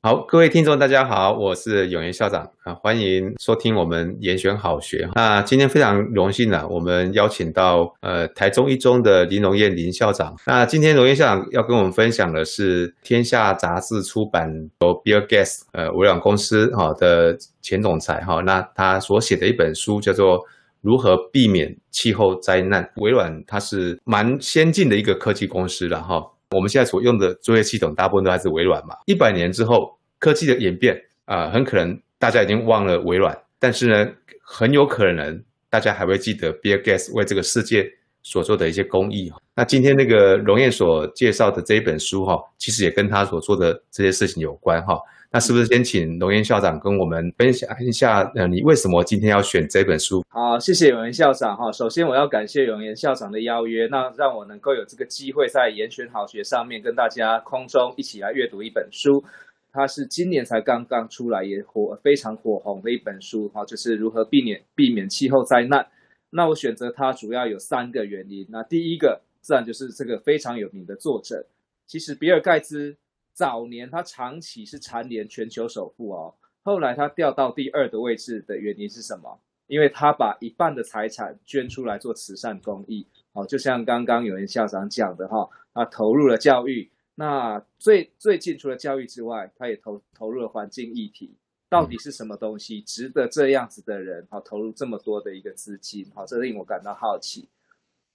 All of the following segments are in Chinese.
好，各位听众，大家好，我是永言校长啊，欢迎收听我们严选好学。那今天非常荣幸呢、我们邀请到呃台中一中的林荣彦林校长。那今天荣彦校长要跟我们分享的是天下杂志出版由 Bill Gates 呃微软公司哈的前总裁哈，那他所写的一本书叫做《如何避免气候灾难》。微软它是蛮先进的一个科技公司了哈。我们现在所用的作业系统大部分都还是微软嘛。一百年之后，科技的演变啊、很可能大家已经忘了微软，但是呢，很有可能大家还会记得 Bill Gates 为这个世界所做的一些公益。那今天那个荣燕所介绍的这一本书哈，其实也跟他所做的这些事情有关哈。那是不是先请龙岩校长跟我们分享一下，呃，你为什么今天要选这本书？好，谢谢永岩校长哈。首先我要感谢永岩校长的邀约，那让我能够有这个机会在延选好学上面跟大家空中一起来阅读一本书。它是今年才刚刚出来也火非常火红的一本书哈，就是如何避免避免气候灾难。那我选择它主要有三个原因。那第一个自然就是这个非常有名的作者，其实比尔盖茨。早年他长期是蝉联全球首富哦，后来他掉到第二的位置的原因是什么？因为他把一半的财产捐出来做慈善公益，哦，就像刚刚有人校长讲的哈，他投入了教育，那最最近除了教育之外，他也投投入了环境议题，到底是什么东西值得这样子的人哈投入这么多的一个资金？好，这令我感到好奇。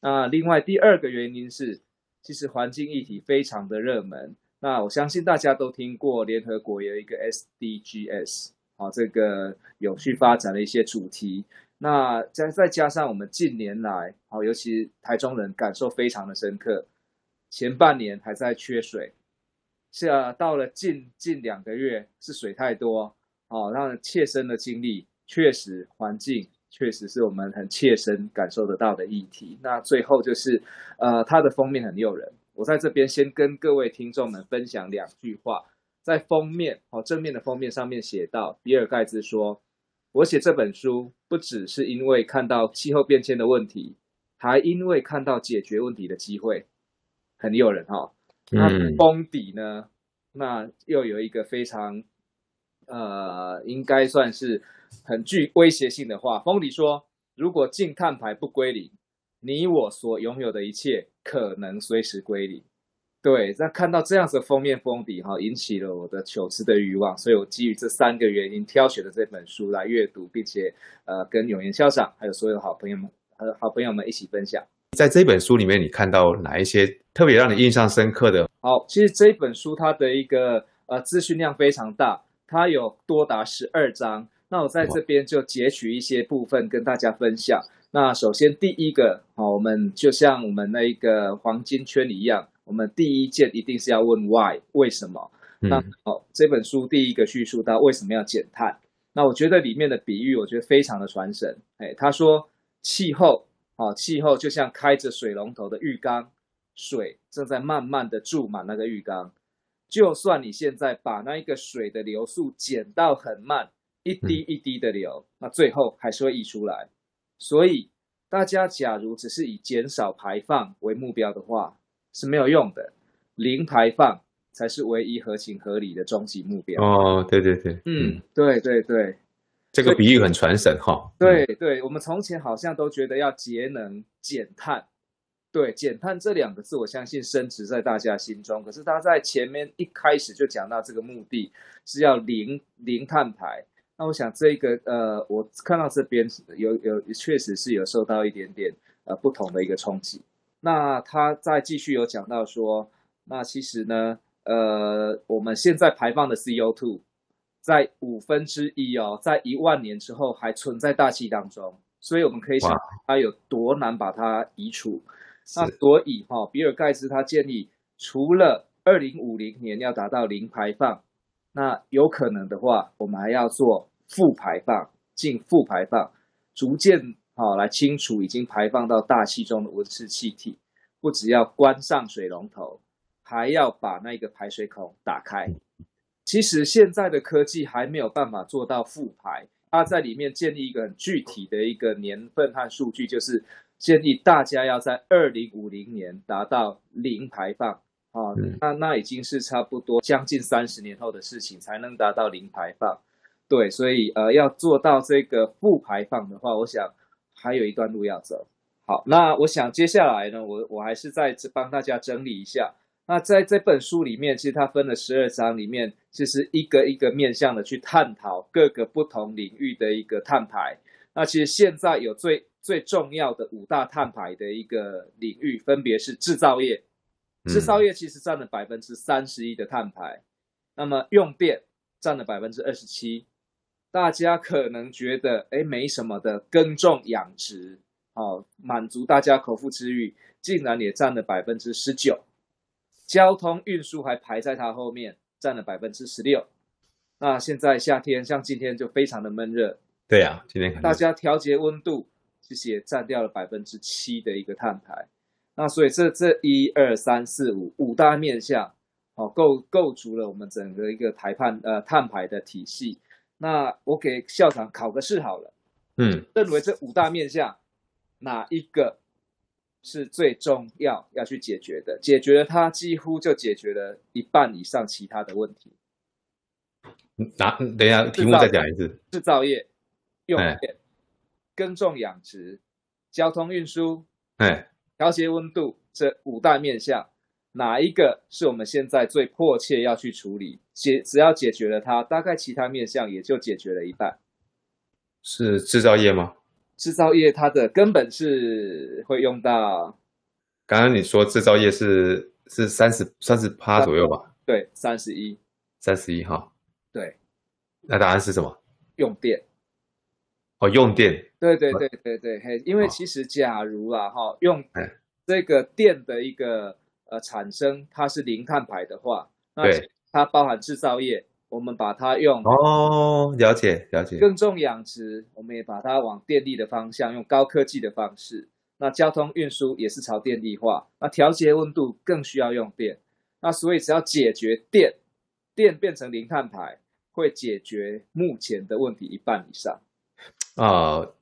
那另外第二个原因是，其实环境议题非常的热门。那我相信大家都听过联合国有一个 SDGs，好，这个有序发展的一些主题。那再再加上我们近年来，好，尤其台中人感受非常的深刻，前半年还在缺水，是啊，到了近近两个月是水太多，哦，让切身的经历，确实环境确实是我们很切身感受得到的议题。那最后就是，呃，它的封面很诱人。我在这边先跟各位听众们分享两句话，在封面哦，正面的封面上面写到，比尔盖茨说：“我写这本书不只是因为看到气候变迁的问题，还因为看到解决问题的机会，很诱人哈。”那封底呢，那又有一个非常呃，应该算是很具威胁性的话，封底说：“如果净碳排不归零。”你我所拥有的一切可能随时归零。对，那看到这样子的封面封底哈，引起了我的求知的欲望，所以我基于这三个原因挑选了这本书来阅读，并且呃跟永言校长还有所有好朋友们和好朋友们一起分享。在这本书里面，你看到哪一些特别让你印象深刻的？好，其实这本书它的一个呃资讯量非常大，它有多达十二章。那我在这边就截取一些部分跟大家分享。那首先第一个，好，我们就像我们那一个黄金圈一样，我们第一件一定是要问 why，为什么？嗯、那好，这本书第一个叙述到为什么要减碳？那我觉得里面的比喻，我觉得非常的传神。哎，他说气候，啊，气候就像开着水龙头的浴缸，水正在慢慢的注满那个浴缸，就算你现在把那一个水的流速减到很慢，一滴一滴的流，嗯、那最后还是会溢出来。所以，大家假如只是以减少排放为目标的话，是没有用的。零排放才是唯一合情合理的终极目标。哦，对对对，嗯，对对对，这个比喻很传神哈。对对，我们从前好像都觉得要节能减碳，对，减碳这两个字，我相信深植在大家心中。可是他在前面一开始就讲到，这个目的是要零零碳排。那我想这个呃，我看到这边有有确实是有受到一点点呃不同的一个冲击。那他再继续有讲到说，那其实呢，呃，我们现在排放的 CO2 在五分之一哦，在一万年之后还存在大气当中，所以我们可以想它有多难把它移除。那所以哈、哦，比尔盖茨他建议，除了二零五零年要达到零排放。那有可能的话，我们还要做负排放，进负排放，逐渐好来清除已经排放到大气中的温室气体。不只要关上水龙头，还要把那个排水孔打开。其实现在的科技还没有办法做到负排，它在里面建立一个很具体的一个年份和数据，就是建议大家要在二零五零年达到零排放。啊，那那已经是差不多将近三十年后的事情才能达到零排放。对，所以呃，要做到这个负排放的话，我想还有一段路要走。好，那我想接下来呢，我我还是再帮大家整理一下。那在这本书里面，其实它分了十二章，里面其实一个一个面向的去探讨各个不同领域的一个碳排。那其实现在有最最重要的五大碳排的一个领域，分别是制造业，制造业其实占了百分之三十一的碳排，那么用电占了百分之二十七。大家可能觉得，哎，没什么的，耕种养殖，哦，满足大家口腹之欲，竟然也占了百分之十九。交通运输还排在它后面，占了百分之十六。那现在夏天，像今天就非常的闷热。对呀、啊，今天大家调节温度，其实也占掉了百分之七的一个碳排。那所以这这一二三四五五大面向，哦，构构筑了我们整个一个台判呃碳排的体系。那我给校长考个试好了，嗯，认为这五大面向哪一个是最重要要去解决的？解决了它，几乎就解决了一半以上其他的问题。哪？等一下，题目再讲一次。制造业、用电、耕种养殖、交通运输、哎，调节温度这五大面向。哪一个是我们现在最迫切要去处理？解只要解决了它，大概其他面向也就解决了一半。是制造业吗？制造业它的根本是会用到。刚刚你说制造业是是三十三十趴左右吧？对，三十一，三十一哈。对，那答案是什么？用电。哦，用电。对对对对对，嘿，因为其实假如啦哈，用这个电的一个。呃，产生它是零碳排的话，那它包含制造业，我们把它用哦，了解了解。耕种养殖，我们也把它往电力的方向，用高科技的方式。那交通运输也是朝电力化。那调节温度更需要用电。那所以只要解决电，电变成零碳排，会解决目前的问题一半以上。啊、呃。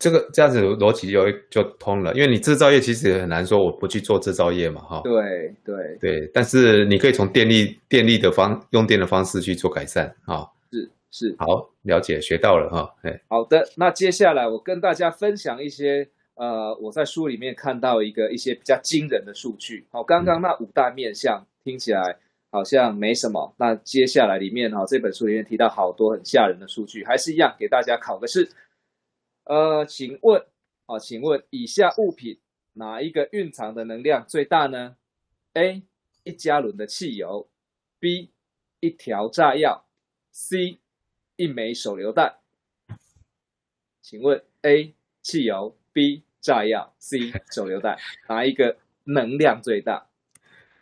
这个这样子逻辑就就通了，因为你制造业其实也很难说我不去做制造业嘛，哈。对对对，但是你可以从电力电力的方用电的方式去做改善，哈。是是，好，了解学到了哈，哎。好的，那接下来我跟大家分享一些呃我在书里面看到一个一些比较惊人的数据。好，刚刚那五大面向听起来好像没什么，那接下来里面哈这本书里面提到好多很吓人的数据，还是一样给大家考个试。呃，请问，啊，请问以下物品哪一个蕴藏的能量最大呢？A. 一加仑的汽油，B. 一条炸药，C. 一枚手榴弹。请问 A. 汽油，B. 炸药，C. 手榴弹，哪一个能量最大？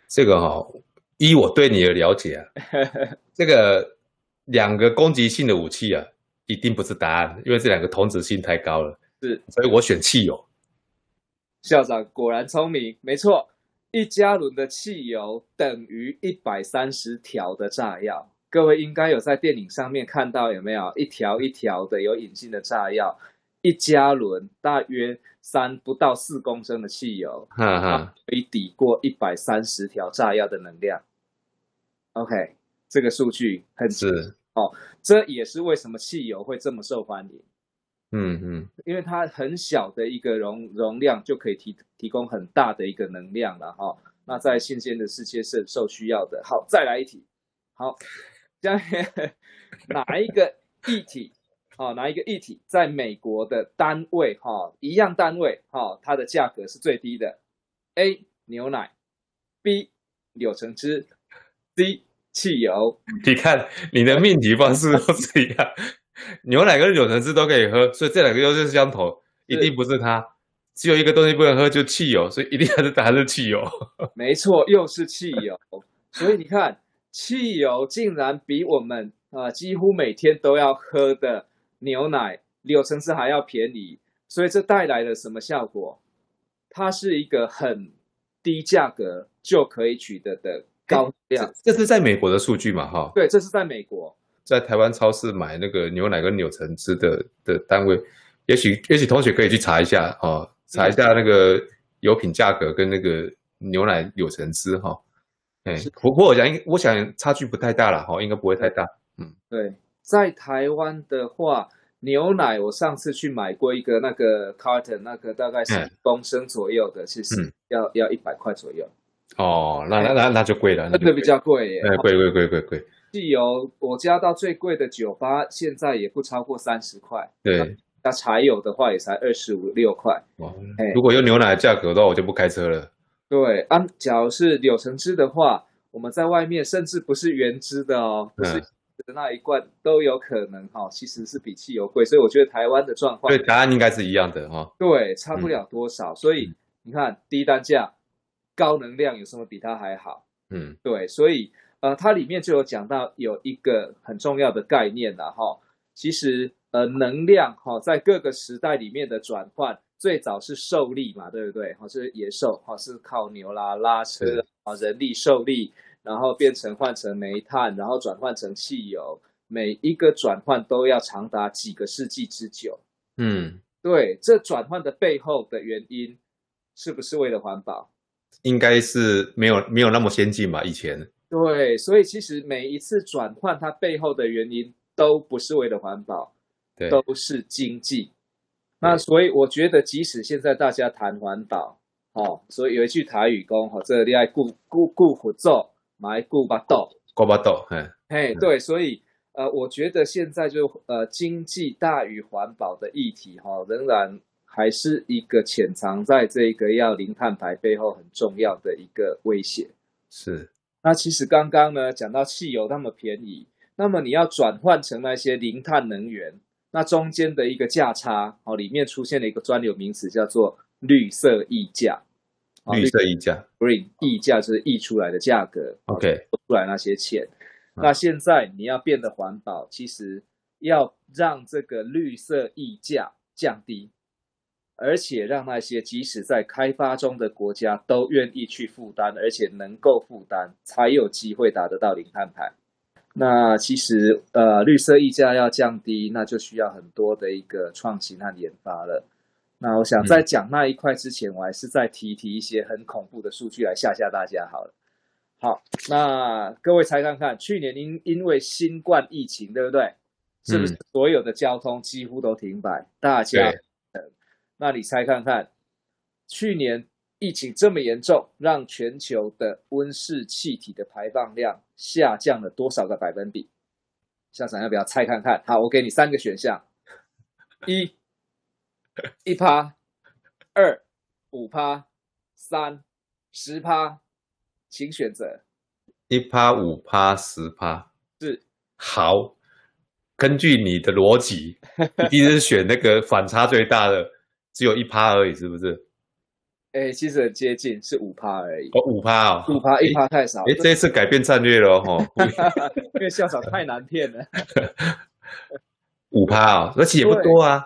这个哈、哦，依我对你的了解啊，这个两个攻击性的武器啊。一定不是答案，因为这两个同质性太高了。是，所以我选汽油。校长果然聪明，没错，一加仑的汽油等于一百三十条的炸药。各位应该有在电影上面看到有没有一条一条的有引信的炸药？一加仑大约三不到四公升的汽油，哈哈，可以抵过一百三十条炸药的能量。OK，这个数据很是。哦，这也是为什么汽油会这么受欢迎。嗯嗯，因为它很小的一个容容量就可以提提供很大的一个能量了哈、哦。那在新鲜的世界是受需要的。好，再来一题。好，将哪一个液体？哦，哪一个液体在美国的单位哈、哦，一样单位哈、哦，它的价格是最低的？A. 牛奶，B. 柳橙汁，C. 汽油，你看你的命题方式都是一样，牛奶跟柳橙汁都可以喝，所以这两个优势相同，一定不是它。只有一个东西不能喝，就汽油，所以一定还是答案是汽油。没错，又是汽油。所以你看，汽油竟然比我们啊、呃、几乎每天都要喝的牛奶、柳橙汁还要便宜。所以这带来了什么效果？它是一个很低价格就可以取得的。高量，这是在美国的数据嘛？哈，对，这是在美国，在台湾超市买那个牛奶跟柳橙汁的的单位，也许也许同学可以去查一下哦，查一下那个油品价格跟那个牛奶柳橙汁哈，哎，不过我想，我想差距不太大了哈，应该不会太大。嗯，对，在台湾的话，牛奶我上次去买过一个那个 carton，那个大概是一公升左右的，其实要要一百块左右。哦，那那那那就贵了，那个比较贵耶。贵贵贵贵贵。汽油我加到最贵的酒吧，现在也不超过三十块。对，那柴油的话也才二十五六块。哇，如果用牛奶的价格的话，我就不开车了。对，啊，假如是柳橙汁的话，我们在外面甚至不是原汁的哦，不是那一罐都有可能哈，其实是比汽油贵。所以我觉得台湾的状况，对，答案应该是一样的哈。对，差不了多少。所以你看，低单价、高能量有什么比它还好？嗯，对，所以。呃，它里面就有讲到有一个很重要的概念了哈。其实呃，能量哈，在各个时代里面的转换，最早是受力嘛，对不对？哈，是野兽哈，是靠牛啦拉车啊，人力受力，然后变成换成煤炭，然后转换成汽油，每一个转换都要长达几个世纪之久。嗯，对，这转换的背后的原因，是不是为了环保？应该是没有没有那么先进吧，以前。对，所以其实每一次转换，它背后的原因都不是为了环保，对，都是经济。那所以我觉得，即使现在大家谈环保，哦，所以有一句台语讲，哈、哦，这个你爱顾顾顾虎做，买顾巴豆，顾巴豆，嘿，嘿，对，所以呃，我觉得现在就呃，经济大于环保的议题，哈、哦，仍然还是一个潜藏在这个要零碳排背后很重要的一个威胁，是。那其实刚刚呢讲到汽油那么便宜，那么你要转换成那些零碳能源，那中间的一个价差哦，里面出现了一个专有名词叫做绿色溢价。绿色溢价，green 溢价就是溢出来的价格，OK，出来那些钱。那现在你要变得环保，其实要让这个绿色溢价降低。而且让那些即使在开发中的国家都愿意去负担，而且能够负担，才有机会达得到零碳排。那其实，呃，绿色溢价要降低，那就需要很多的一个创新和研发了。那我想在讲那一块之前，我还是再提提一些很恐怖的数据来吓吓大家好了。好，那各位猜看看，去年因因为新冠疫情，对不对？是不是所有的交通几乎都停摆？大家。那你猜看看，去年疫情这么严重，让全球的温室气体的排放量下降了多少个百分比？校长要不要猜看看？好，我给你三个选项：一，一趴；二，五趴；三，十趴。请选择。一趴、五趴、十趴。是。好，根据你的逻辑，一定是选那个反差最大的。只有一趴而已，是不是？哎、欸，其实很接近，是五趴而已。哦，五趴哦，五趴，一趴太少。哎、欸，这一次改变战略了哦，因为校长太难骗了。五趴哦，而且也不多啊。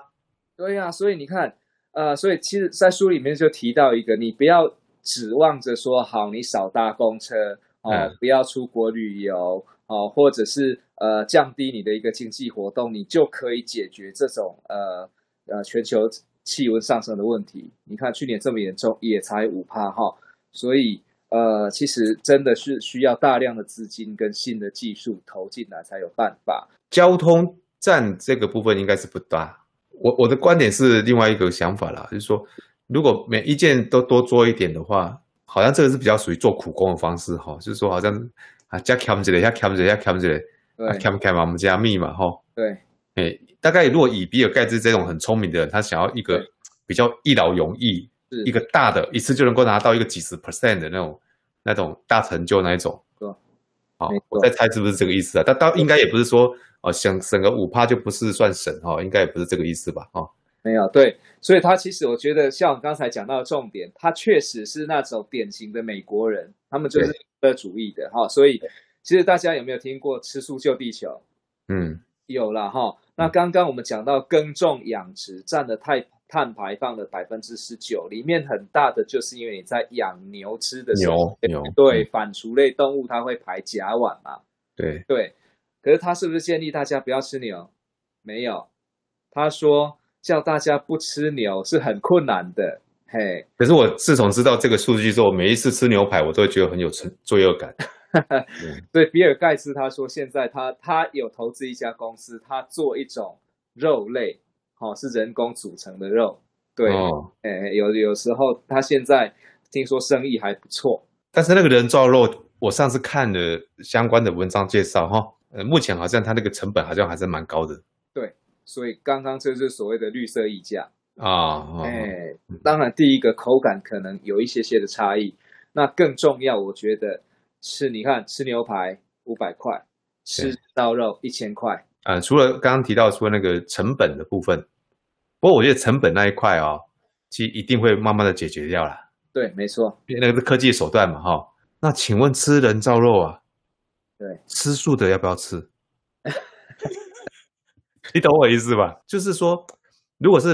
对呀、啊，所以你看，呃，所以其实，在书里面就提到一个，你不要指望着说，好，你少搭公车哦、呃嗯，不要出国旅游哦、呃，或者是呃降低你的一个经济活动，你就可以解决这种呃呃全球。气温上升的问题，你看去年这么严重，也才五趴哈，所以呃，其实真的是需要大量的资金跟新的技术投进来才有办法。交通站这个部分应该是不大，我我的观点是另外一个想法啦，就是说，如果每一件都多做一点的话，好像这个是比较属于做苦工的方式哈，就是说好像啊加 cam 这里，加 cam 这里，加 cam 这里，对，cam cam 我们加密嘛哈，对。哎，大概如果以比尔盖茨这种很聪明的人，他想要一个比较一劳永逸，一个大的一次就能够拿到一个几十 percent 的那种那种大成就那一种，好，我在猜是不是这个意思啊？但倒应该也不是说哦，想省个五趴就不是算省哈，应该也不是这个意思吧？哈，没有对，所以他其实我觉得像我刚才讲到的重点，他确实是那种典型的美国人，他们就是个主义的哈，所以其实大家有没有听过吃素救地球？嗯。有了哈，那刚刚我们讲到耕种养殖占了碳碳排放的百分之十九，里面很大的就是因为你在养牛吃的时候，牛牛对反刍类动物它会排甲烷嘛，对。对，可是他是不是建议大家不要吃牛？没有，他说叫大家不吃牛是很困难的，嘿，可是我自从知道这个数据之后，每一次吃牛排，我都会觉得很有成罪恶感。对，比尔盖茨他说，现在他他有投资一家公司，他做一种肉类，哦，是人工组成的肉。对，哦，哎，有有时候他现在听说生意还不错。但是那个人造肉，我上次看了相关的文章介绍，哈，呃，目前好像他那个成本好像还是蛮高的。对，所以刚刚这就是所谓的绿色溢价。啊，哎、哦，当然，第一个口感可能有一些些的差异。那更重要，我觉得是，你看吃牛排五百块，吃到肉一千块。啊、呃，除了刚刚提到说那个成本的部分，不过我觉得成本那一块哦，其实一定会慢慢的解决掉了。对，没错，因为那个是科技手段嘛，哈、哦。那请问吃人造肉啊？对，吃素的要不要吃？你懂我意思吧？就是说。如果是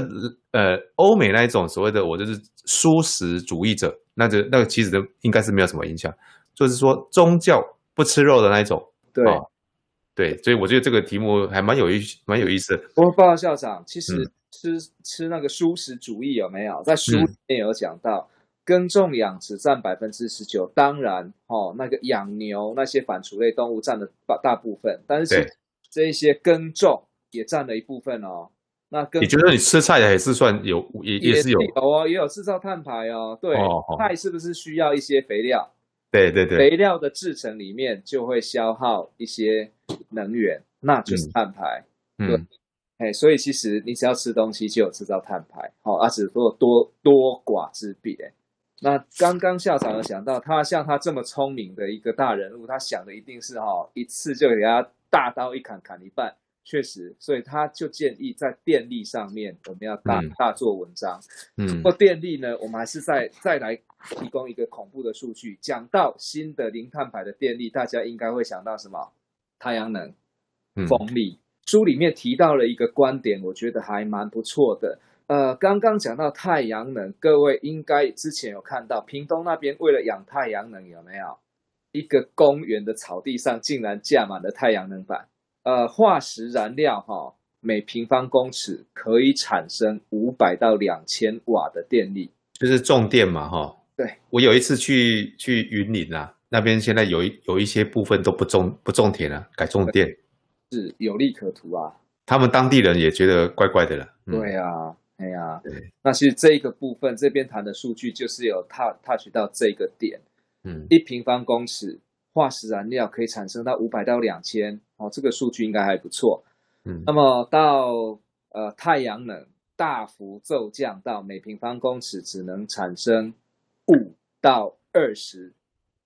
呃欧美那一种所谓的我就是素食主义者，那就那个其实都应该是没有什么影响。就是说宗教不吃肉的那一种，对、哦、对，所以我觉得这个题目还蛮有意蛮有意思的。不过报告校长，其实吃、嗯、吃那个素食主义有没有在书里面有讲到，嗯、耕种养殖占百分之十九，当然哦那个养牛那些反刍类动物占了大大部分，但是这一些耕种也占了一部分哦。那跟你觉得你吃菜也是算有，也也是有，有哦，也有制造碳排哦。对，哦哦、菜是不是需要一些肥料？对对对，肥料的制成里面就会消耗一些能源，那就是碳排。嗯，对，哎、嗯，所以其实你只要吃东西就有制造碳排，好、哦，而只不过多多寡之别。那刚刚校长有讲到，他像他这么聪明的一个大人物，他想的一定是哈、哦，一次就给他大刀一砍砍一半。确实，所以他就建议在电力上面，我们要大、嗯、大做文章。嗯，不过电力呢，我们还是再再来提供一个恐怖的数据。讲到新的零碳排的电力，大家应该会想到什么？太阳能、风力。嗯、书里面提到了一个观点，我觉得还蛮不错的。呃，刚刚讲到太阳能，各位应该之前有看到，屏东那边为了养太阳能，有没有一个公园的草地上竟然架满了太阳能板？呃，化石燃料哈、哦，每平方公尺可以产生五百到两千瓦的电力，就是种电嘛哈。对，我有一次去去云林啊，那边现在有一有一些部分都不种不种田了，改种电，是有利可图啊。他们当地人也觉得怪怪的了。嗯、对啊，哎呀，对。那其实这一个部分这边谈的数据就是有 touch 到这个点，嗯，一平方公尺。化石燃料可以产生到五百到两千哦，这个数据应该还不错。嗯，那么到呃太阳能大幅骤降到每平方公尺只能产生五到二十，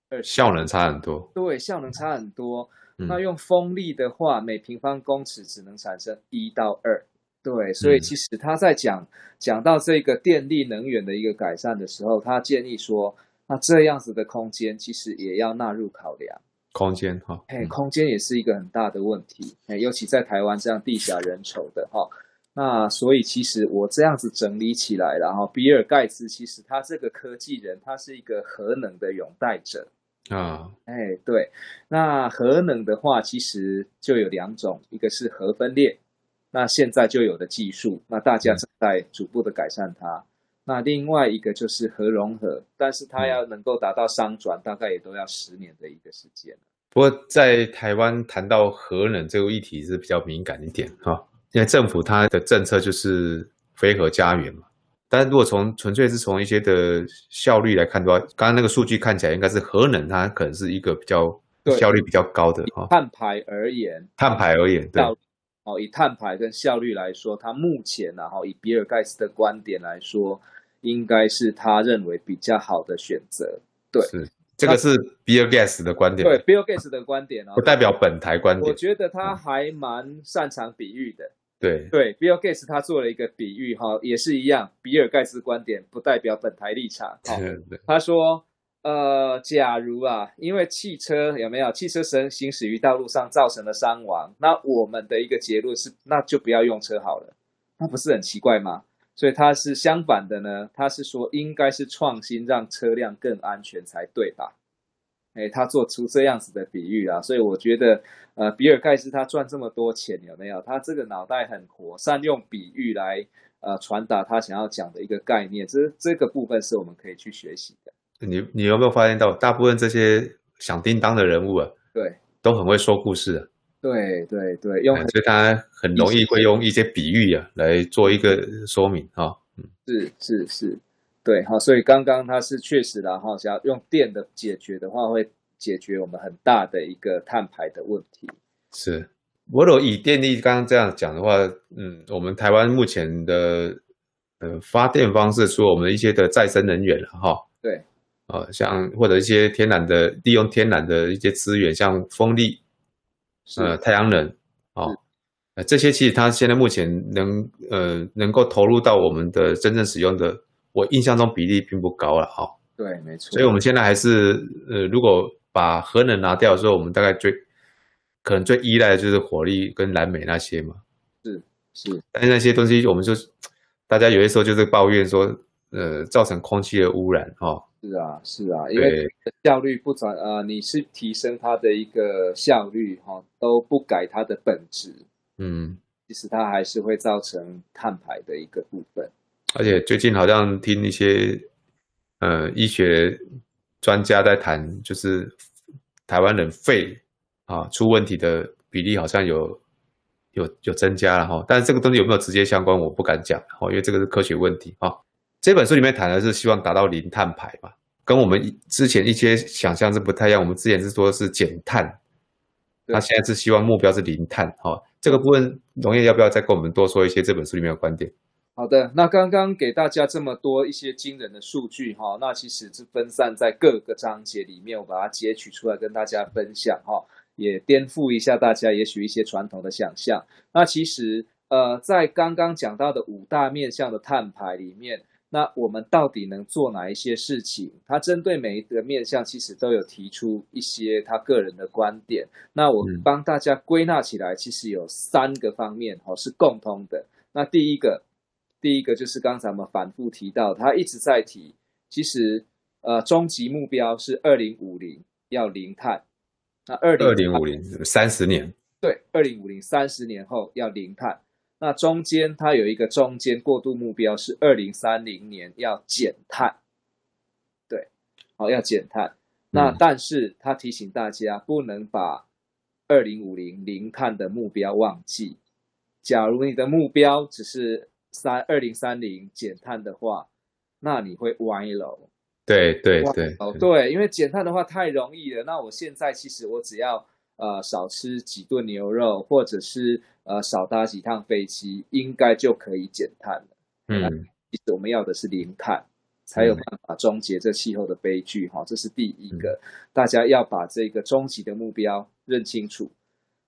二效能差很多。对，效能差很多。嗯、那用风力的话，每平方公尺只能产生一到二。对，所以其实他在讲讲到这个电力能源的一个改善的时候，他建议说。那这样子的空间其实也要纳入考量。空间哈，哎，空间也是一个很大的问题，哎，尤其在台湾这样地狭人稠的哈。那所以其实我这样子整理起来，然后比尔盖茨其实他这个科技人，他是一个核能的拥戴者啊。哎，对，那核能的话，其实就有两种，一个是核分裂，那现在就有的技术，那大家正在逐步的改善它。那另外一个就是核融合，但是它要能够达到商转，大概也都要十年的一个时间。不过在台湾谈到核能这个议题是比较敏感一点哈，因为政府它的政策就是非核家园嘛。但是如果从纯粹是从一些的效率来看的话，刚刚那个数据看起来应该是核能它可能是一个比较效率比较高的哈。碳排而言，碳排而言，对。哦，以碳排跟效率来说，它目前然后以比尔盖茨的观点来说。应该是他认为比较好的选择，对，是这个是 Bill Gates 的观点，对 Bill Gates 的观点哦，不代表本台观点。我觉得他还蛮擅长比喻的，对。对，Bill Gates 他做了一个比喻哈，也是一样，比尔盖茨观点不代表本台立场。好，他说，呃，假如啊，因为汽车有没有？汽车行行驶于道路上造成了伤亡，那我们的一个结论是，那就不要用车好了，那不是很奇怪吗？所以他是相反的呢，他是说应该是创新，让车辆更安全才对吧？哎，他做出这样子的比喻啊，所以我觉得，呃，比尔盖茨他赚这么多钱有没有？他这个脑袋很活，善用比喻来呃传达他想要讲的一个概念，这这个部分是我们可以去学习的。你你有没有发现到，大部分这些响叮当的人物啊，对，都很会说故事啊。对对对，用所以他很容易会用一些比喻啊来做一个说明啊。嗯，是是是，对哈，所以刚刚他是确实的哈，想要用电的解决的话，会解决我们很大的一个碳排的问题。是，我如果以电力刚刚这样讲的话，嗯，我们台湾目前的呃发电方式，除了我们一些的再生能源了哈，对，呃，像或者一些天然的利用天然的一些资源，像风力。呃，太阳能，哦，呃，这些其实它现在目前能呃能够投入到我们的真正使用的，我印象中比例并不高了，哈、哦。对，没错。所以我们现在还是呃，如果把核能拿掉的时候，我们大概最可能最依赖的就是火力跟燃煤那些嘛。是是。但是那些东西，我们就大家有些时候就是抱怨说，呃，造成空气的污染，哈、哦。是啊，是啊，因为效率不转啊、呃，你是提升它的一个效率哈，都不改它的本质，嗯，其实它还是会造成碳排的一个部分。而且最近好像听一些呃医学专家在谈，就是台湾人肺啊出问题的比例好像有有有增加了哈，但是这个东西有没有直接相关，我不敢讲哈，因为这个是科学问题啊。这本书里面谈的是希望达到零碳排嘛，跟我们之前一些想象是不太一样。我们之前是说是减碳，那现在是希望目标是零碳。哈，这个部分农业要不要再跟我们多说一些这本书里面的观点？好的，那刚刚给大家这么多一些惊人的数据哈，那其实是分散在各个章节里面，我把它截取出来跟大家分享哈，也颠覆一下大家也许一些传统的想象。那其实呃，在刚刚讲到的五大面向的碳排里面。那我们到底能做哪一些事情？他针对每一个面向，其实都有提出一些他个人的观点。那我帮大家归纳起来，其实有三个方面哦，是共通的。那第一个，第一个就是刚才我们反复提到，他一直在提，其实呃，终极目标是二零五零要零碳。那二零五零三十年，对，二零五零三十年后要零碳。那中间它有一个中间过渡目标是二零三零年要减碳，对，好，要减碳。那但是他提醒大家不能把二零五零零碳的目标忘记。假如你的目标只是三二零三零减碳的话，那你会歪楼。对对对，哦对，因为减碳的话太容易了。那我现在其实我只要。呃，少吃几顿牛肉，或者是呃少搭几趟飞机，应该就可以减碳了。嗯，其实我们要的是零碳，才有办法终结这气候的悲剧。哈、嗯，这是第一个，嗯、大家要把这个终极的目标认清楚。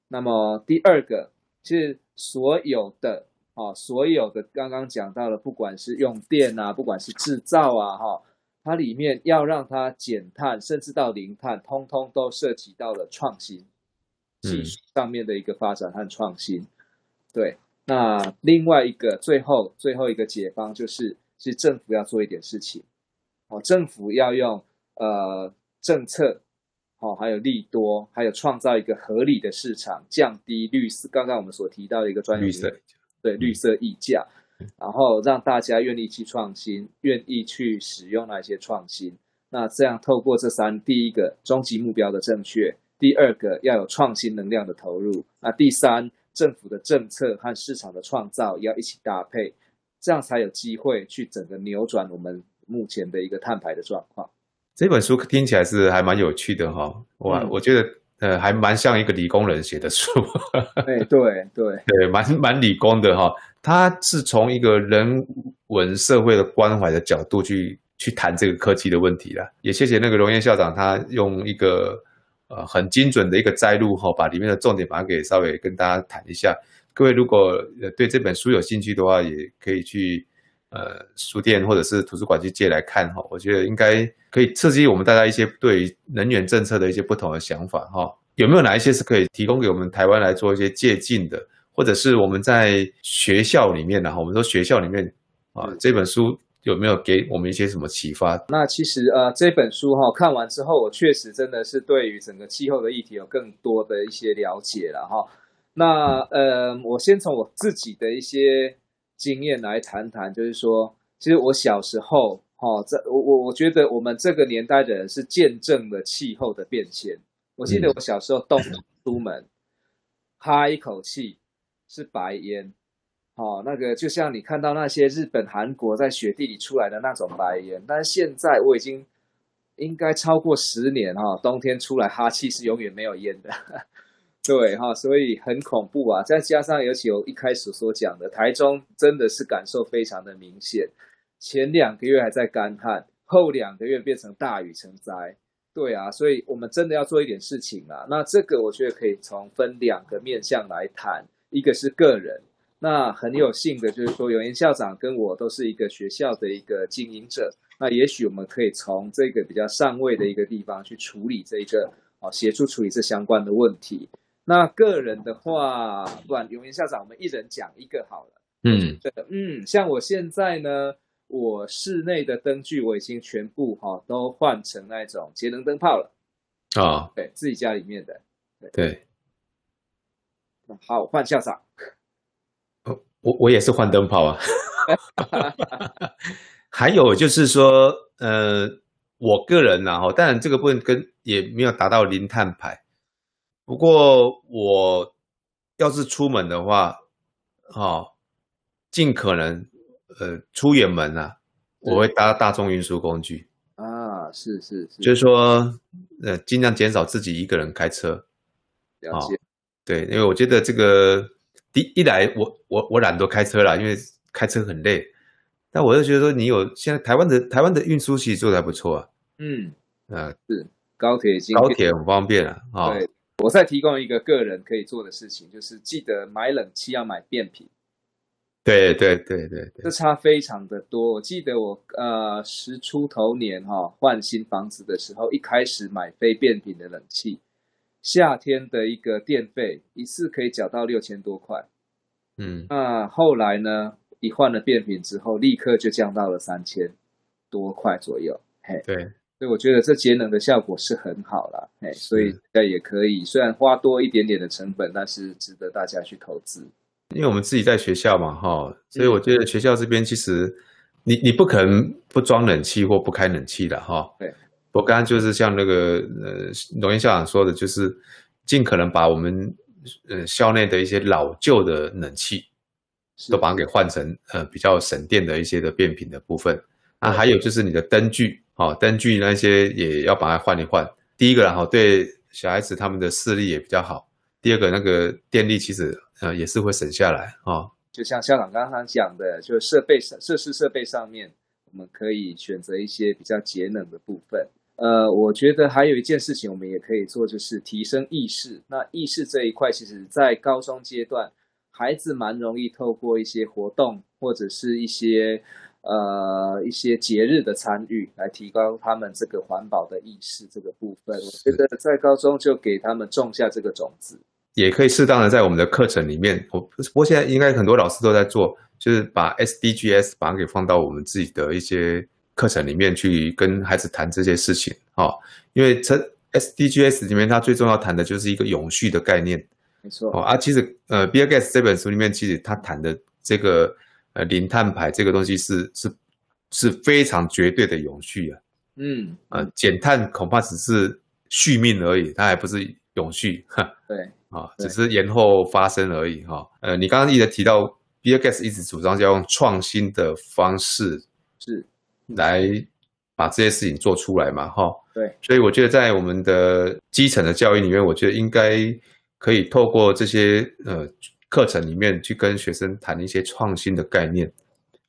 那么第二个，是所有的啊，所有的刚刚讲到的，不管是用电啊，不管是制造啊，哈。它里面要让它减碳，甚至到零碳，通通都涉及到了创新。技术上面的一个发展和创新，嗯、对。那另外一个最后最后一个解方就是，是政府要做一点事情。哦，政府要用呃政策，哦，还有利多，还有创造一个合理的市场，降低绿色。刚刚我们所提到的一个专业，绿色，对，绿色溢价，嗯、然后让大家愿意去创新，愿意去使用那些创新。那这样透过这三，第一个终极目标的正确。第二个要有创新能量的投入，那第三，政府的政策和市场的创造要一起搭配，这样才有机会去整个扭转我们目前的一个碳排的状况。这本书听起来是还蛮有趣的哈，我、嗯、我觉得呃还蛮像一个理工人写的书。对对对 对，蛮蛮理工的哈，他是从一个人文社会的关怀的角度去去谈这个科技的问题啦。也谢谢那个荣燕校长，他用一个。呃，很精准的一个摘录哈，把里面的重点把它给稍微跟大家谈一下。各位如果呃对这本书有兴趣的话，也可以去呃书店或者是图书馆去借来看哈。我觉得应该可以刺激我们大家一些对于能源政策的一些不同的想法哈。有没有哪一些是可以提供给我们台湾来做一些借鉴的，或者是我们在学校里面呢？哈，我们说学校里面啊，这本书。有没有给我们一些什么启发？那其实呃，这本书哈看完之后，我确实真的是对于整个气候的议题有更多的一些了解了哈。那呃，我先从我自己的一些经验来谈谈，就是说，其实我小时候，哈，在我我我觉得我们这个年代的人是见证了气候的变迁。我记得我小时候冬天出门，哈一口气是白烟，哦，那个就像你看到那些日本、韩国在雪地里出来的那种白烟。但是现在我已经应该超过十年哈，冬天出来哈气是永远没有烟的。对哈，所以很恐怖啊！再加上尤其我一开始所讲的，台中真的是感受非常的明显。前两个月还在干旱，后两个月变成大雨成灾。对啊，所以我们真的要做一点事情啊。那这个我觉得可以从分两个面向来谈，一个是个人。那很有幸的就是说，永言校长跟我都是一个学校的一个经营者。那也许我们可以从这个比较上位的一个地方去处理这一个，哦，协助处理这相关的问题。那个人的话，不然永言校长，我们一人讲一个好了。嗯，嗯，像我现在呢，我室内的灯具我已经全部哈、哦、都换成那种节能灯泡了。啊、哦，对自己家里面的。对。对好，换校长。我我也是换灯泡啊。还有就是说，呃，我个人呢，哈，当然这个部分跟也没有达到零碳排。不过我要是出门的话，哦，尽可能呃出远门啊，我会搭大众运输工具。啊，是是是，就是说呃尽量减少自己一个人开车，了解，对，因为我觉得这个第一来我我我懒得开车了，因为开车很累，但我就觉得说你有现在台湾的台湾的运输其实做的还不错啊，嗯，呃是高铁高铁很方便啊，啊。对我再提供一个个人可以做的事情，就是记得买冷气要买变频。对对对对对，这差非常的多。我记得我呃十出头年哈、哦、换新房子的时候，一开始买非变频的冷气，夏天的一个电费一次可以缴到六千多块。嗯，那后来呢，一换了变频之后，立刻就降到了三千多块左右。嘿，对。所以我觉得这节能的效果是很好啦，嘿，所以大家也可以，虽然花多一点点的成本，但是值得大家去投资。因为我们自己在学校嘛，哈，所以我觉得学校这边其实你你不可能不装冷气或不开冷气的，哈。对。我刚刚就是像那个呃，龙彦校长说的，就是尽可能把我们呃校内的一些老旧的冷气，都把它给换成呃比较省电的一些的变频的部分。啊，还有就是你的灯具。哦，灯具那些也要把它换一换。第一个，然后对小孩子他们的视力也比较好。第二个，那个电力其实呃也是会省下来啊。就像校长刚刚讲的，就设备设设施设备上面，我们可以选择一些比较节能的部分。呃，我觉得还有一件事情我们也可以做，就是提升意识。那意识这一块，其实在高中阶段，孩子蛮容易透过一些活动或者是一些。呃，一些节日的参与，来提高他们这个环保的意识这个部分，我觉得在高中就给他们种下这个种子，也可以适当的在我们的课程里面。我不过现在应该很多老师都在做，就是把 SDGs 把它给放到我们自己的一些课程里面去跟孩子谈这些事情啊，因为这 SDGs 里面它最重要谈的就是一个永续的概念，没错。哦啊，其实呃，Bill Gates 这本书里面其实他谈的这个。呃，零碳排这个东西是是是非常绝对的永续啊，嗯，呃，减碳恐怕只是续命而已，它还不是永续，哈，对，啊，只是延后发生而已，哈，呃，你刚刚一直提到，Bill Gates 一直主张要用创新的方式是来把这些事情做出来嘛，哈，对，所以我觉得在我们的基层的教育里面，我觉得应该可以透过这些呃。课程里面去跟学生谈一些创新的概念，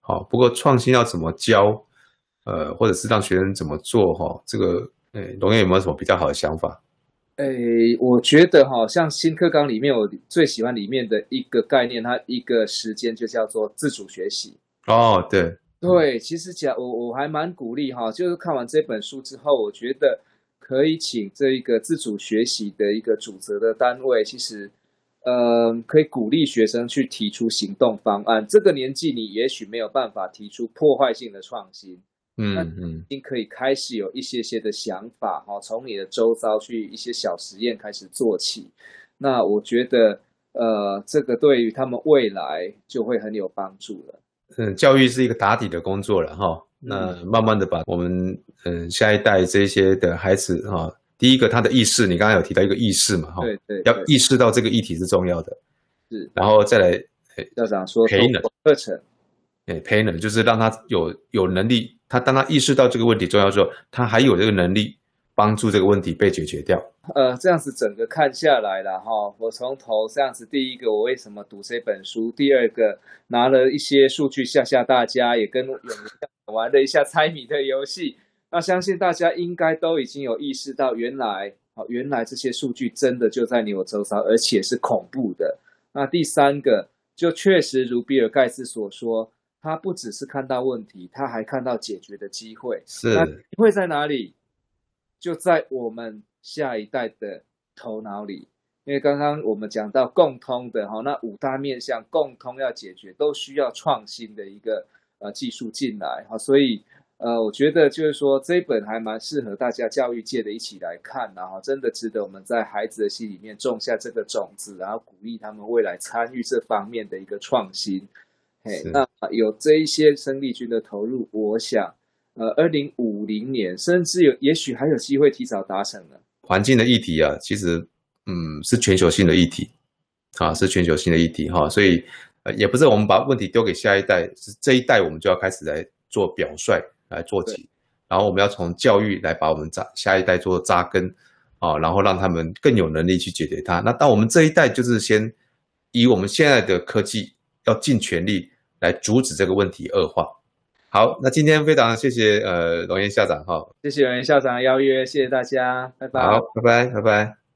好，不过创新要怎么教，呃，或者是让学生怎么做，哈，这个，诶，龙岩有没有什么比较好的想法？诶，我觉得哈，像新课纲里面，我最喜欢里面的一个概念，它一个时间就叫做自主学习。哦，对，对，其实讲我我还蛮鼓励哈，就是看完这本书之后，我觉得可以请这一个自主学习的一个主责的单位，其实。呃，可以鼓励学生去提出行动方案。这个年纪，你也许没有办法提出破坏性的创新，嗯嗯，你可以开始有一些些的想法，哈，从你的周遭去一些小实验开始做起。那我觉得，呃，这个对于他们未来就会很有帮助了。嗯，教育是一个打底的工作了哈。那慢慢的把我们嗯下一代这些的孩子哈，第一个他的意识，你刚刚有提到一个意识嘛哈，对对，要意识到这个议题是重要的，是，然后再来校长说培能。课程，哎培能就是让他有有能力，他当他意识到这个问题重要之后，他还有这个能力。帮助这个问题被解决掉。呃，这样子整个看下来了哈，我从头这样子，第一个我为什么读这本书？第二个拿了一些数据吓吓大家，也跟玩了一下猜谜的游戏。那相信大家应该都已经有意识到，原来好，原来这些数据真的就在你我周遭，而且是恐怖的。那第三个，就确实如比尔盖茨所说，他不只是看到问题，他还看到解决的机会。是，那机会在哪里？就在我们下一代的头脑里，因为刚刚我们讲到共通的哈，那五大面向共通要解决，都需要创新的一个呃技术进来哈，所以呃，我觉得就是说这一本还蛮适合大家教育界的一起来看，然后真的值得我们在孩子的心里面种下这个种子，然后鼓励他们未来参与这方面的一个创新。嘿，那有这一些生力军的投入，我想。呃，二零五零年，甚至有，也许还有机会提早达成呢。环境的议题啊，其实，嗯，是全球性的议题，啊，是全球性的议题哈、啊。所以，呃，也不是我们把问题丢给下一代，是这一代我们就要开始来做表率，来做起。然后我们要从教育来把我们扎下一代做扎根，啊，然后让他们更有能力去解决它。那当我们这一代就是先以我们现在的科技，要尽全力来阻止这个问题恶化。好，那今天非常谢谢呃龙岩校长哈，谢谢龙岩校长的邀约，谢谢大家，拜拜，好，拜拜，拜拜。